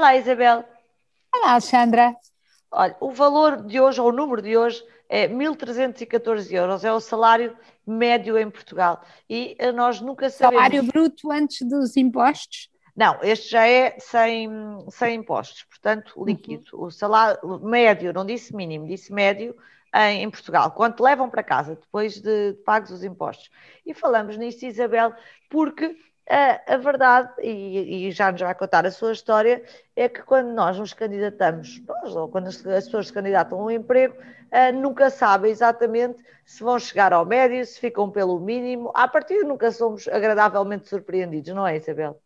Olá, Isabel. Olá, Alexandra. Olha, o valor de hoje, ou o número de hoje, é 1.314 euros, é o salário médio em Portugal. E eh, nós nunca sabemos. Salário bruto antes dos impostos? Não, este já é sem, sem impostos, portanto, uhum. líquido. Uhum. O salário médio, não disse mínimo, disse médio em, em, Portugal. Quanto levam para casa depois de, de pagos os impostos? E falamos nisto, Isabel, porque a, verdade, e, já nos vai contar a sua história, é que quando nós nos candidatamos, nós, ou quando as, as pessoas se candidatam a um emprego, uh, nunca sabem exatamente se vão chegar ao médio, se ficam pelo mínimo. À partida nunca somos agradavelmente surpreendidos, não é, Isabel?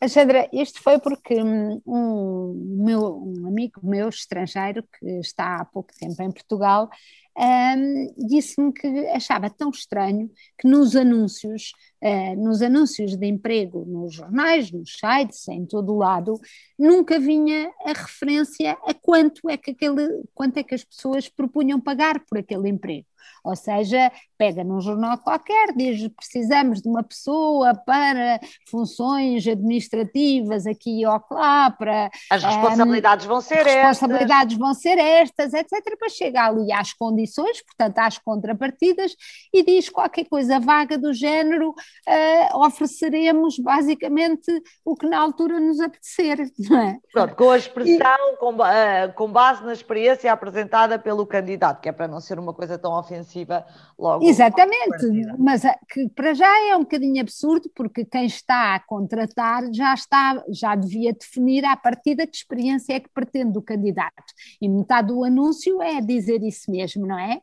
Alexandra, isto foi porque hum, um, meu, um amigo meu estrangeiro que está há pouco tempo em Portugal um, disse-me que achava tão estranho que nos anúncios, uh, nos anúncios de emprego, nos jornais, nos sites, em todo o lado, nunca vinha a referência a quanto é que aquele, quanto é que as pessoas propunham pagar por aquele emprego. Ou seja, pega num jornal qualquer, diz precisamos de uma pessoa para funções administrativas aqui ou lá, para... As responsabilidades um, vão ser as estas. responsabilidades vão ser estas, etc. Depois chega ali às condições, portanto às contrapartidas, e diz qualquer coisa vaga do género, uh, ofereceremos basicamente o que na altura nos apetecer, não é? Pronto, com a expressão, e... com, uh, com base na experiência apresentada pelo candidato, que é para não ser uma coisa tão ofensiva logo logo. Exatamente, mas eh, que para já é um bocadinho absurdo, porque quem está a contratar já está, já devia definir à partida que experiência é que pretende o candidato. E metade do anúncio é dizer isso mesmo, não é?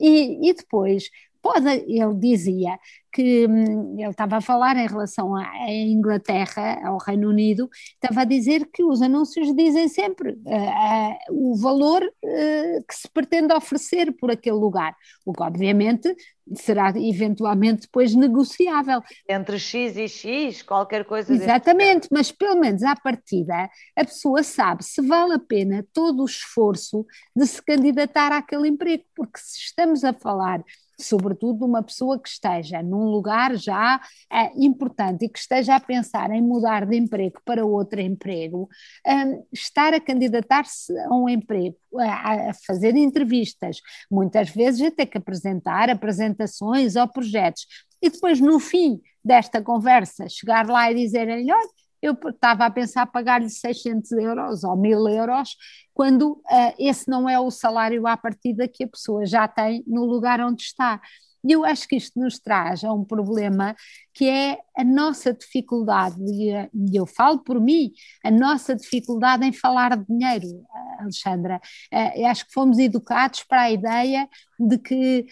E, e depois, pode, ele dizia que hum, ele estava a falar em relação à Inglaterra, ao Reino Unido, estava a dizer que os anúncios dizem sempre uh, uh, o valor uh, que se pretende oferecer por aquele lugar, o que obviamente será eventualmente depois negociável. Entre X e X, qualquer coisa. Exatamente, mas pelo menos à partida a pessoa sabe se vale a pena todo o esforço de se candidatar àquele emprego, porque se estamos a falar sobretudo de uma pessoa que esteja num lugar já é, importante e que esteja a pensar em mudar de emprego para outro emprego, um, estar a candidatar-se a um emprego, a, a, fazer entrevistas, muitas vezes a ter que apresentar apresentações ou projetos, e depois no fim desta conversa chegar lá e dizer-lhe, olha, eu estava a pensar pagar-lhe 600 euros ou 1000 euros, quando uh, esse não é o salário à partida que a pessoa já tem no lugar onde está. E eu acho que isto nos traz a um problema que é a nossa dificuldade, e eu falo por mim, a nossa dificuldade em falar de dinheiro, Alexandra. Eu acho que fomos educados para a ideia de que,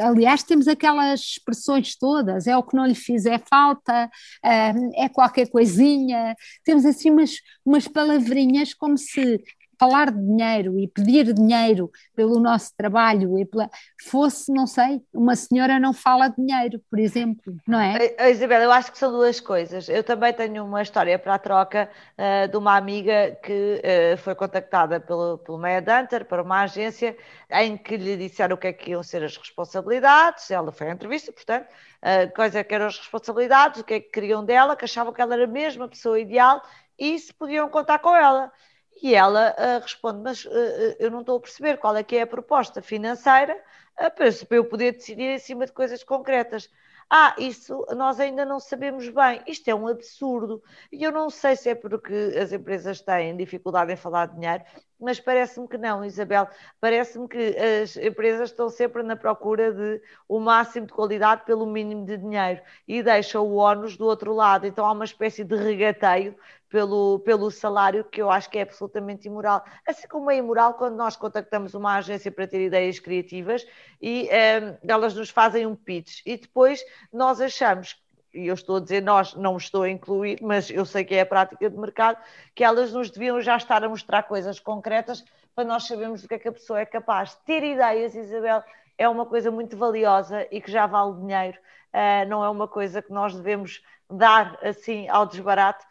aliás, temos aquelas expressões todas, é o que não lhe fizer falta, é qualquer coisinha, temos assim umas, umas palavrinhas como se falar de dinheiro e pedir dinheiro pelo nosso trabalho e pela, fosse, não sei, uma senhora não fala de dinheiro, por exemplo, não é? Isabel, eu acho que são duas coisas. Eu também tenho uma história para a troca uh, de uma amiga que uh, foi contactada pelo, pelo Meia Dunter para uma agência em que lhe disseram o que é que iam ser as responsabilidades, ela foi à entrevista, portanto, uh, quais é que eram as responsabilidades, o que é que queriam dela, que achavam que ela era mesmo a pessoa ideal e se podiam contar com ela. E ela uh, responde: Mas uh, eu não estou a perceber qual é que é a proposta financeira uh, para eu poder decidir em cima de coisas concretas. Ah, isso nós ainda não sabemos bem. Isto é um absurdo. E eu não sei se é porque as empresas têm dificuldade em falar de dinheiro, mas parece-me que não, Isabel. Parece-me que as empresas estão sempre na procura de o máximo de qualidade pelo mínimo de dinheiro e deixam o ónus do outro lado. Então há uma espécie de regateio pelo, pelo salário que eu acho que é absolutamente imoral. Assim como é imoral quando nós contactamos uma agência para ter ideias criativas e ehm, elas nos fazem um pitch e depois nós achamos e eu estou a dizer nós, não estou a incluir, mas eu sei que é a prática de mercado, que elas nos deviam já estar a mostrar coisas concretas para nós sabermos do que é que a pessoa é capaz. Ter ideias, Isabel, é uma coisa muito valiosa e que já vale dinheiro, uh, não é uma coisa que nós devemos dar assim ao desbarato,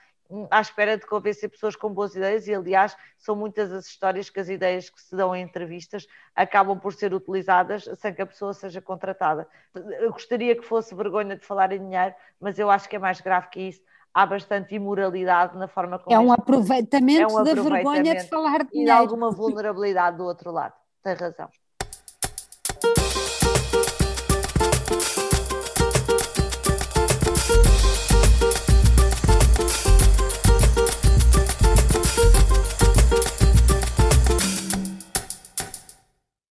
à espera de convencer pessoas com boas ideias e, aliás, são muitas as histórias que as ideias que se dão em entrevistas acabam por ser utilizadas sem que a pessoa seja contratada. Eu gostaria que fosse vergonha de falar em dinheiro, mas eu acho que é mais grave que isso. há bastante imoralidade na forma como. É um aproveitamento, é um aproveitamento da vergonha de falar de dinheiro. E de alguma vulnerabilidade do outro lado. Tem razão.